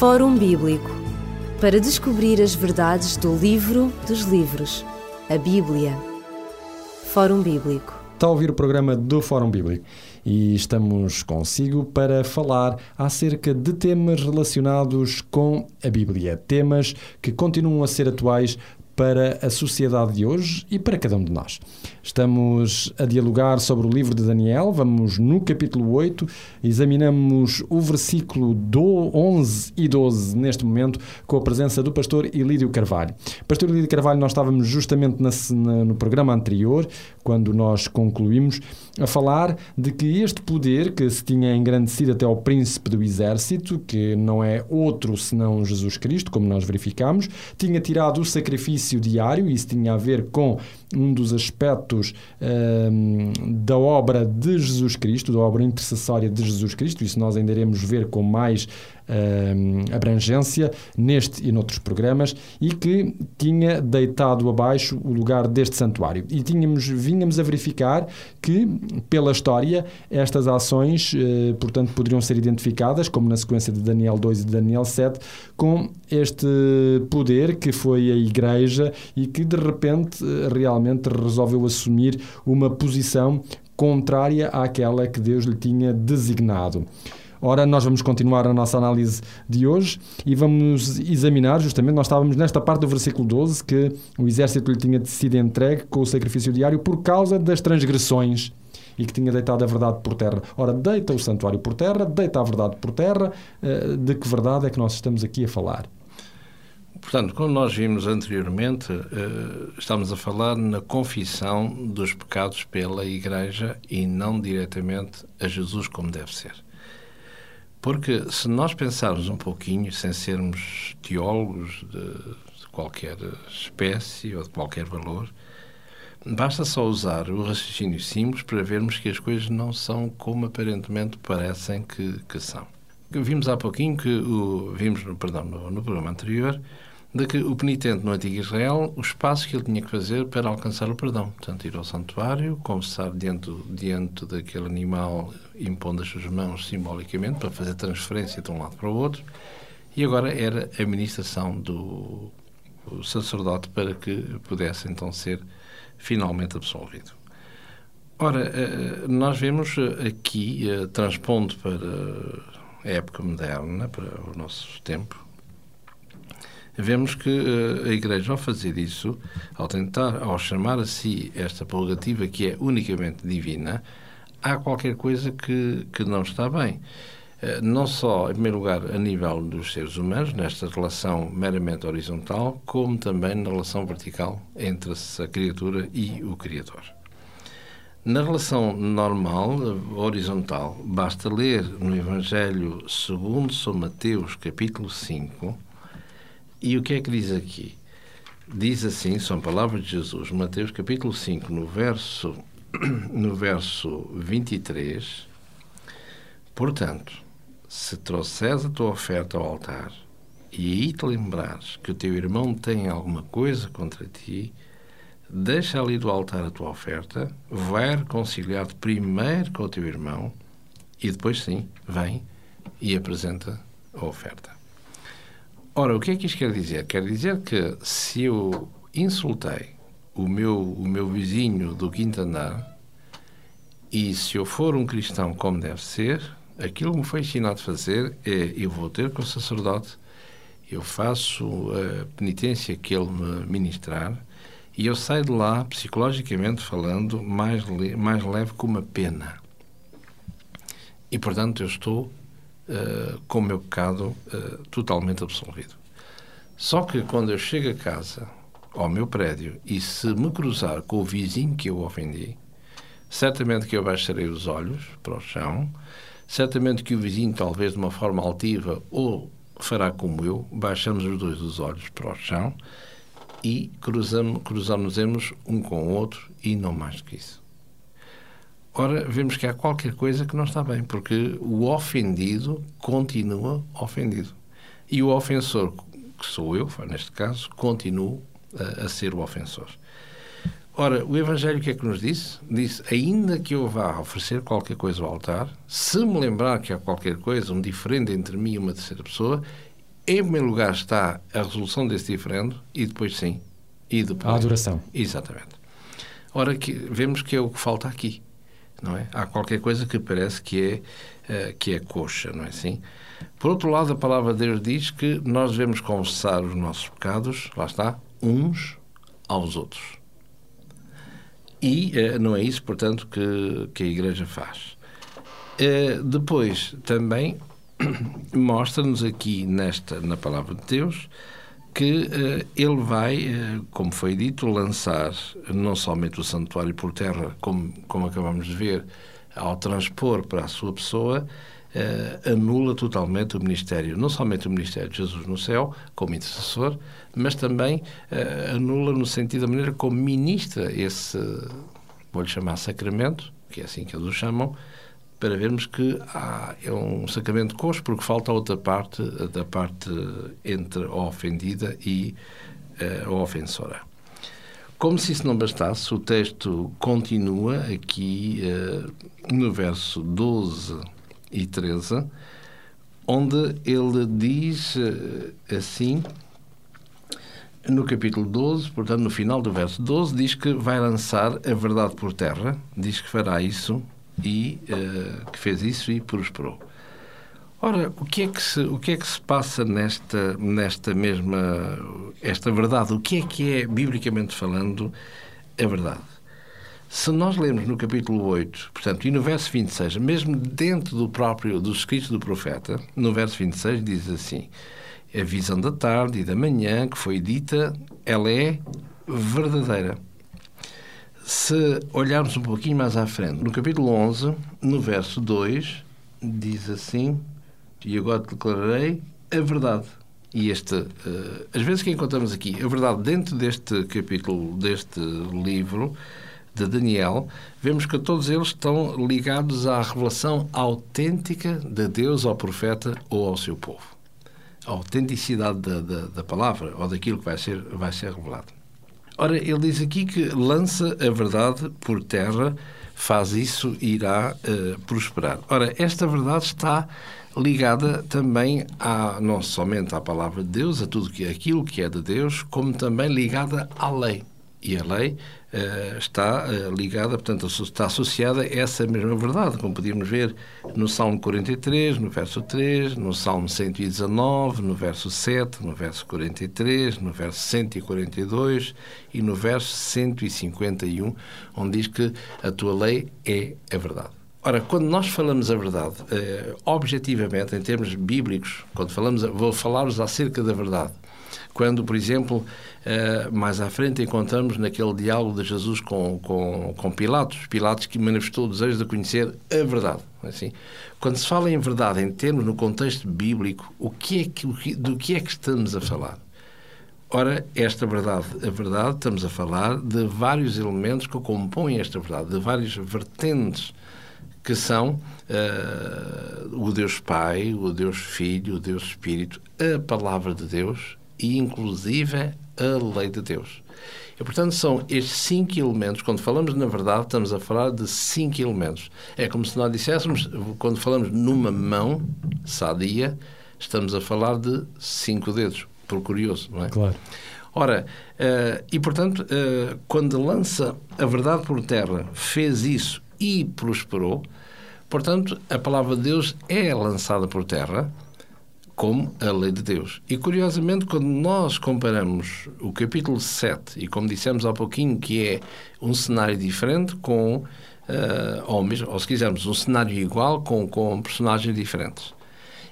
Fórum Bíblico para descobrir as verdades do livro dos livros, a Bíblia. Fórum Bíblico. Está a ouvir o programa do Fórum Bíblico e estamos consigo para falar acerca de temas relacionados com a Bíblia. Temas que continuam a ser atuais para a sociedade de hoje e para cada um de nós. Estamos a dialogar sobre o livro de Daniel, vamos no capítulo 8, examinamos o versículo do 11 e 12 neste momento, com a presença do pastor Ilídio Carvalho. Pastor Ilídio Carvalho, nós estávamos justamente na, na, no programa anterior, quando nós concluímos, a falar de que este poder que se tinha engrandecido até ao príncipe do exército, que não é outro senão Jesus Cristo, como nós verificamos, tinha tirado o sacrifício diário, e isso tinha a ver com um dos aspectos um, da obra de Jesus Cristo, da obra intercessória de Jesus Cristo, isso nós ainda iremos ver com mais uh, abrangência neste e noutros programas e que tinha deitado abaixo o lugar deste santuário. E tínhamos, vínhamos a verificar que, pela história, estas ações, uh, portanto, poderiam ser identificadas, como na sequência de Daniel 2 e de Daniel 7, com este poder que foi a Igreja e que, de repente, realmente resolveu assumir uma posição contrária àquela que Deus lhe tinha designado. Ora, nós vamos continuar a nossa análise de hoje e vamos examinar, justamente, nós estávamos nesta parte do versículo 12, que o exército lhe tinha sido entregue com o sacrifício diário por causa das transgressões e que tinha deitado a verdade por terra. Ora, deita o santuário por terra, deita a verdade por terra. Eh, de que verdade é que nós estamos aqui a falar? Portanto, como nós vimos anteriormente, eh, estamos a falar na confissão dos pecados pela Igreja e não diretamente a Jesus como deve ser. Porque se nós pensarmos um pouquinho, sem sermos teólogos de, de qualquer espécie ou de qualquer valor, basta só usar o raciocínio simples para vermos que as coisas não são como aparentemente parecem que, que são. Vimos há pouquinho que o vimos no, perdão, no, no programa anterior de que o penitente no antigo Israel, os passos que ele tinha que fazer para alcançar o perdão. Portanto, ir ao santuário, confessar diante, diante daquele animal, impondo as suas mãos simbolicamente para fazer transferência de um lado para o outro. E agora era a ministração do sacerdote para que pudesse então ser finalmente absolvido. Ora, eh, nós vemos aqui, eh, transpondo para a época moderna, para o nosso tempo, vemos que a Igreja, ao fazer isso, ao tentar, ao chamar a si esta prerrogativa que é unicamente divina, há qualquer coisa que, que não está bem. Uh, não só, em primeiro lugar, a nível dos seres humanos, nesta relação meramente horizontal, como também na relação vertical entre a criatura e o Criador. Na relação normal, horizontal, basta ler no Evangelho segundo São Mateus, capítulo 5, e o que é que diz aqui? Diz assim, são palavras de Jesus, Mateus capítulo 5, no verso, no verso 23. Portanto, se trouxeres a tua oferta ao altar e aí te lembrares que o teu irmão tem alguma coisa contra ti, deixa ali do altar a tua oferta, vai reconciliar-te primeiro com o teu irmão e depois sim, vem e apresenta a oferta. Ora, o que é que isto quer dizer? Quer dizer que se eu insultei o meu, o meu vizinho do quinto andar e se eu for um cristão como deve ser, aquilo que me foi ensinado a fazer é eu vou ter com o sacerdote, eu faço a penitência que ele me ministrar e eu saio de lá, psicologicamente falando, mais, mais leve que uma pena. E, portanto, eu estou uh, com o meu pecado uh, totalmente absolvido. Só que quando eu chego a casa, ao meu prédio, e se me cruzar com o vizinho que eu ofendi, certamente que eu baixarei os olhos para o chão, certamente que o vizinho, talvez de uma forma altiva, ou fará como eu, baixamos os dois os olhos para o chão e cruzamos, cruzamos um com o outro e não mais do que isso. Ora, vemos que há qualquer coisa que não está bem, porque o ofendido continua ofendido. E o ofensor, que sou eu, neste caso, continuo a, a ser o ofensor. Ora, o Evangelho o que é que nos disse? Disse, ainda que eu vá oferecer qualquer coisa ao altar, se me lembrar que há qualquer coisa, um diferente entre mim e uma terceira pessoa, em primeiro lugar está a resolução desse diferendo e depois sim. E depois. A adoração. Exatamente. Ora, que, vemos que é o que falta aqui. Não é? Há qualquer coisa que parece que é, uh, que é coxa, não é assim? Por outro lado, a palavra de Deus diz que nós devemos confessar os nossos pecados, lá está, uns aos outros. E uh, não é isso, portanto, que, que a Igreja faz. Uh, depois, também, mostra-nos aqui nesta, na palavra de Deus que uh, ele vai, uh, como foi dito, lançar não somente o santuário por terra, como, como acabamos de ver, ao transpor para a sua pessoa, uh, anula totalmente o ministério, não somente o ministério de Jesus no céu, como intercessor, mas também anula no sentido da maneira como ministra esse, vou-lhe chamar sacramento, que é assim que eles o chamam, para vermos que há, é um sacramento coxo, porque falta a outra parte, da parte entre a ofendida e uh, a ofensora. Como se isso não bastasse, o texto continua aqui uh, no verso 12 e 13, onde ele diz uh, assim, no capítulo 12, portanto, no final do verso 12, diz que vai lançar a verdade por terra, diz que fará isso e uh, que fez isso e prosperou. Ora, o que é que se, o que é que se passa nesta, nesta mesma esta verdade? O que é que é, biblicamente falando, a verdade? Se nós lermos no capítulo 8, portanto, e no verso 26, mesmo dentro do próprio, dos escritos do profeta, no verso 26 diz assim, a visão da tarde e da manhã que foi dita, ela é verdadeira. Se olharmos um pouquinho mais à frente, no capítulo 11, no verso 2, diz assim: E agora declararei a verdade. E este, uh, às vezes que encontramos aqui a verdade dentro deste capítulo, deste livro de Daniel, vemos que todos eles estão ligados à revelação autêntica de Deus ao profeta ou ao seu povo. A autenticidade da, da, da palavra ou daquilo que vai ser, vai ser revelado. Ora, ele diz aqui que lança a verdade por terra, faz isso e irá uh, prosperar. Ora, esta verdade está ligada também a, não somente à palavra de Deus, a tudo aquilo que é de Deus, como também ligada à lei. E a lei uh, está uh, ligada, portanto, está associada a essa mesma verdade, como podíamos ver no Salmo 43, no verso 3, no Salmo 119, no verso 7, no verso 43, no verso 142 e no verso 151, onde diz que a tua lei é a verdade. Ora, quando nós falamos a verdade, uh, objetivamente, em termos bíblicos, quando falamos, vou falar-vos acerca da verdade, quando, por exemplo, eh, mais à frente encontramos naquele diálogo de Jesus com, com, com Pilatos, Pilatos que manifestou o desejo de conhecer a verdade. Assim, quando se fala em verdade, em termos no contexto bíblico, o que é que, do que é que estamos a falar? Ora, esta verdade, a verdade, estamos a falar de vários elementos que compõem esta verdade, de várias vertentes que são uh, o Deus Pai, o Deus Filho, o Deus Espírito, a Palavra de Deus e, inclusive, a lei de Deus. E, portanto, são estes cinco elementos. Quando falamos na verdade, estamos a falar de cinco elementos. É como se nós disséssemos, quando falamos numa mão sadia, estamos a falar de cinco dedos, por curioso, não é? Claro. Ora, uh, e portanto, uh, quando lança a verdade por terra, fez isso e prosperou, portanto, a palavra de Deus é lançada por terra como a lei de Deus. E curiosamente, quando nós comparamos o capítulo 7, e como dissemos há pouquinho, que é um cenário diferente com, uh, ou, mesmo, ou se quisermos, um cenário igual com, com personagens diferentes.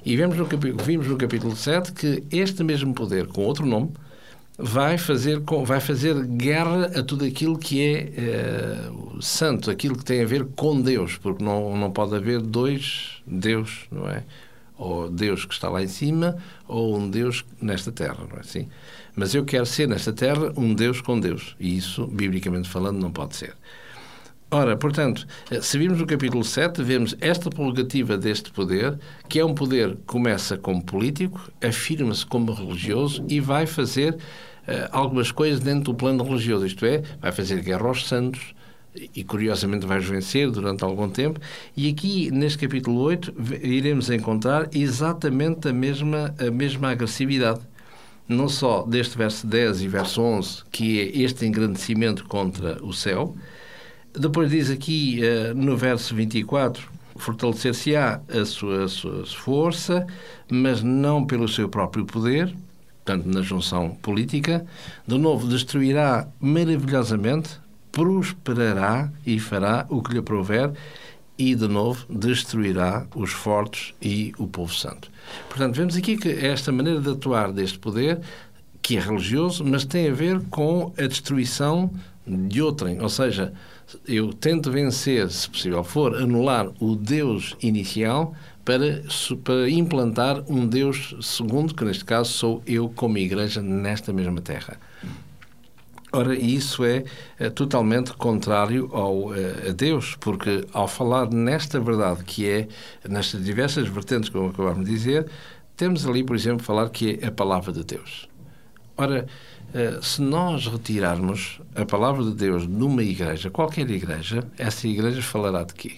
E vemos no, vimos no capítulo 7 que este mesmo poder, com outro nome, vai fazer, vai fazer guerra a tudo aquilo que é uh, santo, aquilo que tem a ver com Deus, porque não, não pode haver dois Deus, não é? ou Deus que está lá em cima, ou um Deus nesta terra, não é assim? Mas eu quero ser nesta terra um Deus com Deus, e isso, biblicamente falando, não pode ser. Ora, portanto, se virmos o capítulo 7, vemos esta prerrogativa deste poder, que é um poder que começa como político, afirma-se como religioso e vai fazer uh, algumas coisas dentro do plano religioso, isto é, vai fazer guerra aos santos, e curiosamente vais vencer durante algum tempo. E aqui, neste capítulo 8, iremos encontrar exatamente a mesma, a mesma agressividade. Não só deste verso 10 e verso 11, que é este engrandecimento contra o céu. Depois diz aqui eh, no verso 24: fortalecer-se-á a sua, a sua força, mas não pelo seu próprio poder, portanto, na junção política. De novo, destruirá maravilhosamente prosperará e fará o que lhe prover e, de novo, destruirá os fortes e o povo santo. Portanto, vemos aqui que esta maneira de atuar deste poder, que é religioso, mas tem a ver com a destruição de outrem. Ou seja, eu tento vencer, se possível for, anular o Deus inicial para, para implantar um Deus segundo, que neste caso sou eu como igreja nesta mesma terra. Ora, isso é, é totalmente contrário ao, é, a Deus, porque ao falar nesta verdade, que é nestas diversas vertentes, como acabámos de dizer, temos ali, por exemplo, falar que é a palavra de Deus. Ora, se nós retirarmos a palavra de Deus numa igreja, qualquer igreja, essa igreja falará de quê?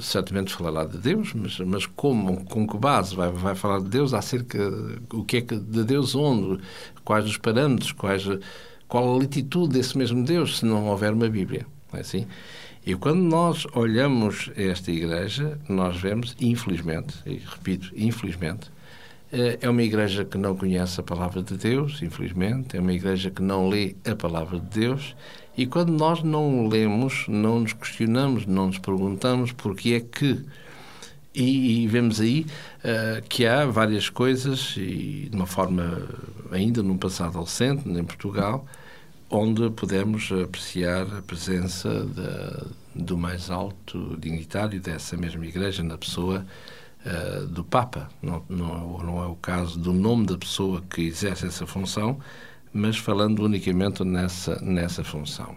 certamente falará de Deus, mas, mas como, com que base vai, vai falar de Deus acerca o que é que de Deus onde, quais os parâmetros, quais, qual a latitude desse mesmo Deus, se não houver uma Bíblia, é assim? E quando nós olhamos esta igreja, nós vemos, infelizmente, e repito, infelizmente, eh, é uma igreja que não conhece a palavra de Deus, infelizmente, é uma igreja que não lê a palavra de Deus e quando nós não lemos, não nos questionamos, não nos perguntamos porque é que. E, e vemos aí uh, que há várias coisas, e de uma forma ainda num passado recente, em Portugal, onde podemos apreciar a presença de, do mais alto dignitário dessa mesma igreja, na pessoa uh, do Papa. Não, não, não é o caso do nome da pessoa que exerce essa função, mas falando unicamente nessa, nessa função.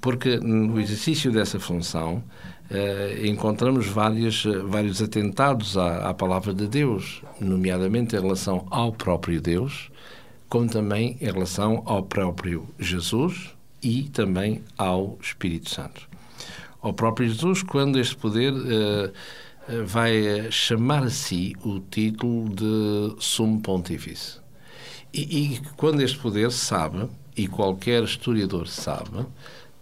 Porque no exercício dessa função eh, encontramos várias, vários atentados à, à palavra de Deus, nomeadamente em relação ao próprio Deus, como também em relação ao próprio Jesus e também ao Espírito Santo. Ao próprio Jesus, quando este poder eh, eh vai chamar a si o título de Sumo Pontífice. E, e quando este poder sabe, e qualquer historiador sabe,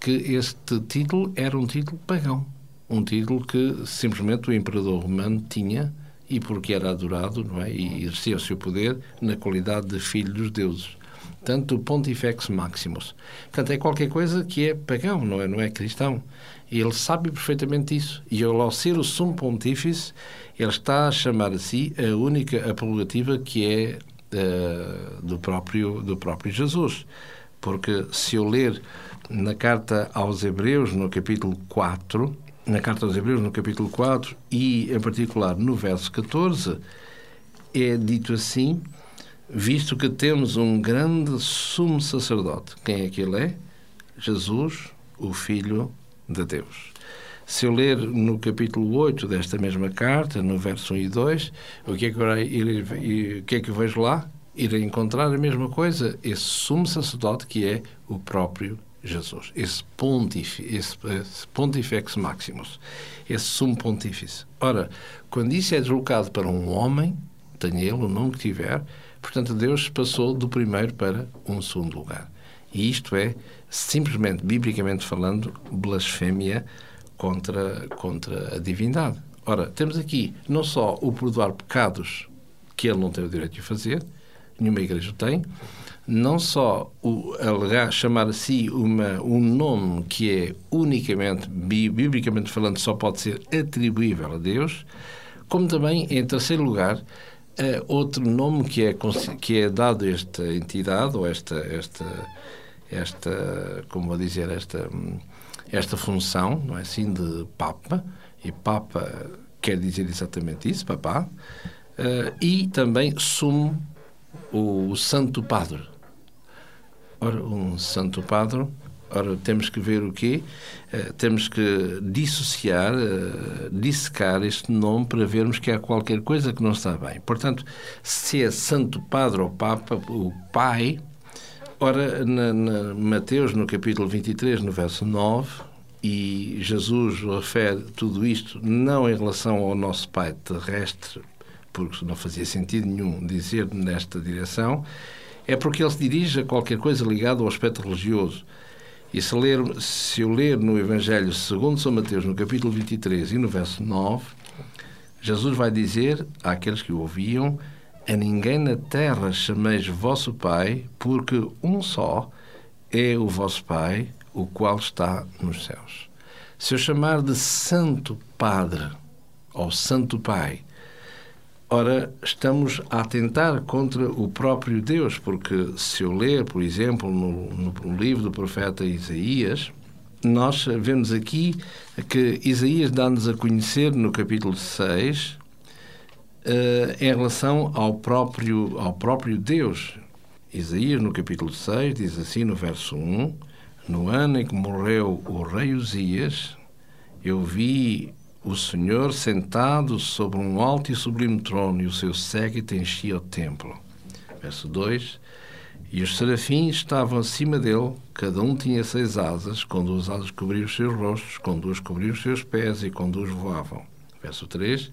que este título era um título pagão. Um título que simplesmente o imperador romano tinha e porque era adorado não é? e exercia o seu poder na qualidade de filho dos deuses. Tanto o Pontifex Maximus. Portanto, é qualquer coisa que é pagão, não é, não é cristão. Ele sabe perfeitamente isso. E ele, ao ser o sumo pontífice, ele está a chamar a si a única a prerrogativa que é uh, do, próprio, do próprio Jesus. Porque se eu ler na carta aos Hebreus, no capítulo 4, na carta aos Hebreus, no capítulo 4, e em particular no verso 14, é dito assim: visto que temos um grande sumo sacerdote. Quem é que ele é? Jesus, o Filho de Deus. Se eu ler no capítulo 8 desta mesma carta, no verso 1 e 2, o que é que, eu, o que, é que eu vejo lá? Irei encontrar a mesma coisa, esse sumo sacerdote que é o próprio Jesus, esse, pontífice, esse, esse pontifex maximus, esse sumo pontífice. Ora, quando isso é deslocado para um homem, tenha ele o nome que tiver, portanto Deus passou do primeiro para um segundo lugar. E isto é, simplesmente, biblicamente falando, blasfémia contra, contra a divindade. Ora, temos aqui não só o perdoar pecados que ele não tem o direito de fazer, nenhuma igreja tem, não só o alegar, chamar a si uma, um nome que é unicamente, biblicamente falando, só pode ser atribuível a Deus, como também, em terceiro lugar, uh, outro nome que é, que é dado a esta entidade, ou esta, esta, esta como vou dizer, esta esta função, não é assim, de Papa, e Papa quer dizer exatamente isso, Papá, uh, e também sumo o Santo Padre. Ora, um Santo Padre, ora, temos que ver o quê? Uh, temos que dissociar, uh, dissecar este nome para vermos que há qualquer coisa que não está bem. Portanto, se é Santo Padre ou Papa, o Pai, Ora, na, na Mateus, no capítulo 23, no verso 9, e Jesus refere tudo isto não em relação ao nosso Pai terrestre, porque não fazia sentido nenhum dizer nesta direção, é porque ele se dirige a qualquer coisa ligada ao aspecto religioso. E se, ler, se eu ler no Evangelho segundo São Mateus, no capítulo 23 e no verso 9, Jesus vai dizer àqueles que o ouviam a ninguém na terra chameis vosso Pai, porque um só é o vosso Pai, o qual está nos céus. Se eu chamar de Santo Padre ou Santo Pai, ora, estamos a atentar contra o próprio Deus, porque se eu ler, por exemplo, no, no livro do profeta Isaías, nós vemos aqui que Isaías dá-nos a conhecer no capítulo 6 uh, em relação ao próprio, ao próprio Deus. Isaías, no capítulo 6, diz assim no verso 1: No ano em que morreu o rei Uzias, eu vi o Senhor sentado sobre um alto e sublime trono, e o seu séquito enchia o templo. Verso 2: E os serafins estavam acima dele, cada um tinha seis asas, com duas asas cobriam os seus rostos, com duas cobriam os seus pés e com duas voavam. Verso 3: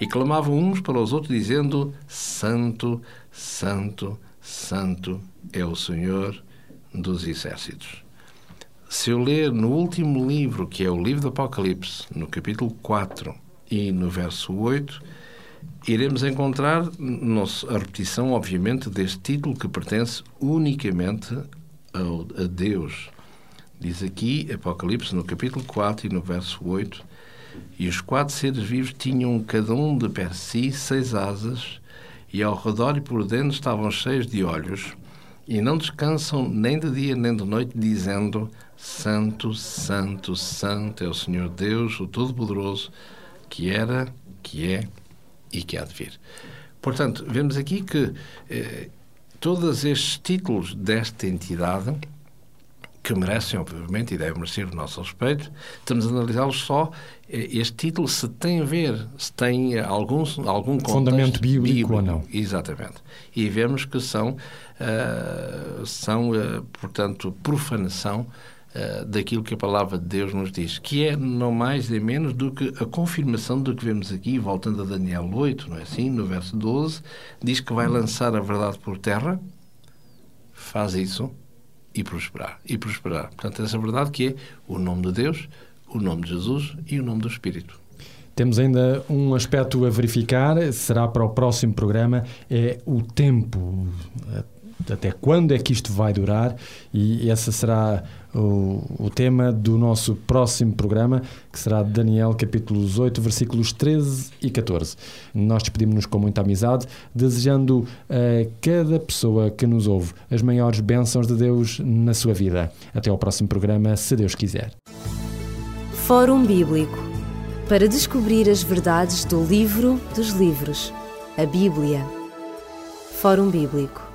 e clamavam uns para os outros, dizendo: Santo, Santo, Santo é o Senhor dos exércitos. Se eu ler no último livro, que é o livro do Apocalipse, no capítulo 4 e no verso 8, iremos encontrar a repetição, obviamente, deste título que pertence unicamente a Deus. Diz aqui, Apocalipse, no capítulo 4 e no verso 8, e os quatro seres vivos tinham cada um de per si seis asas, e ao redor e por dentro estavam cheios de olhos, e não descansam nem de dia nem de noite, dizendo: Santo, Santo, Santo é o Senhor Deus, o Todo-Poderoso, que era, que é e que há de vir. Portanto, vemos aqui que eh, todos estes títulos desta entidade que merecem, obviamente, e devem merecer o nosso respeito, estamos a analisá-los só eh, este título se tem a ver, se tem algum, algum fundamento bíblico, bíblico, ou não. Exatamente. E vemos que são, uh, são uh, portanto, profanação uh, daquilo que a palavra de Deus nos diz, que é não mais nem menos do que a confirmação do que vemos aqui, voltando a Daniel 8, não é assim? No verso 12, diz que vai lançar a verdade por terra, faz isso e prosperar. E prosperar. Portanto, essa verdade que é o nome de Deus, o nome de Jesus e o nome do Espírito. Temos ainda um aspecto a verificar, será para o próximo programa, é o tempo. Até quando é que isto vai durar? E esse será o, o tema do nosso próximo programa, que será Daniel, capítulos 8, versículos 13 e 14. Nós despedimos-nos com muita amizade, desejando a cada pessoa que nos ouve as maiores bênçãos de Deus na sua vida. Até ao próximo programa, se Deus quiser. Fórum Bíblico para descobrir as verdades do livro dos livros, a Bíblia. Fórum Bíblico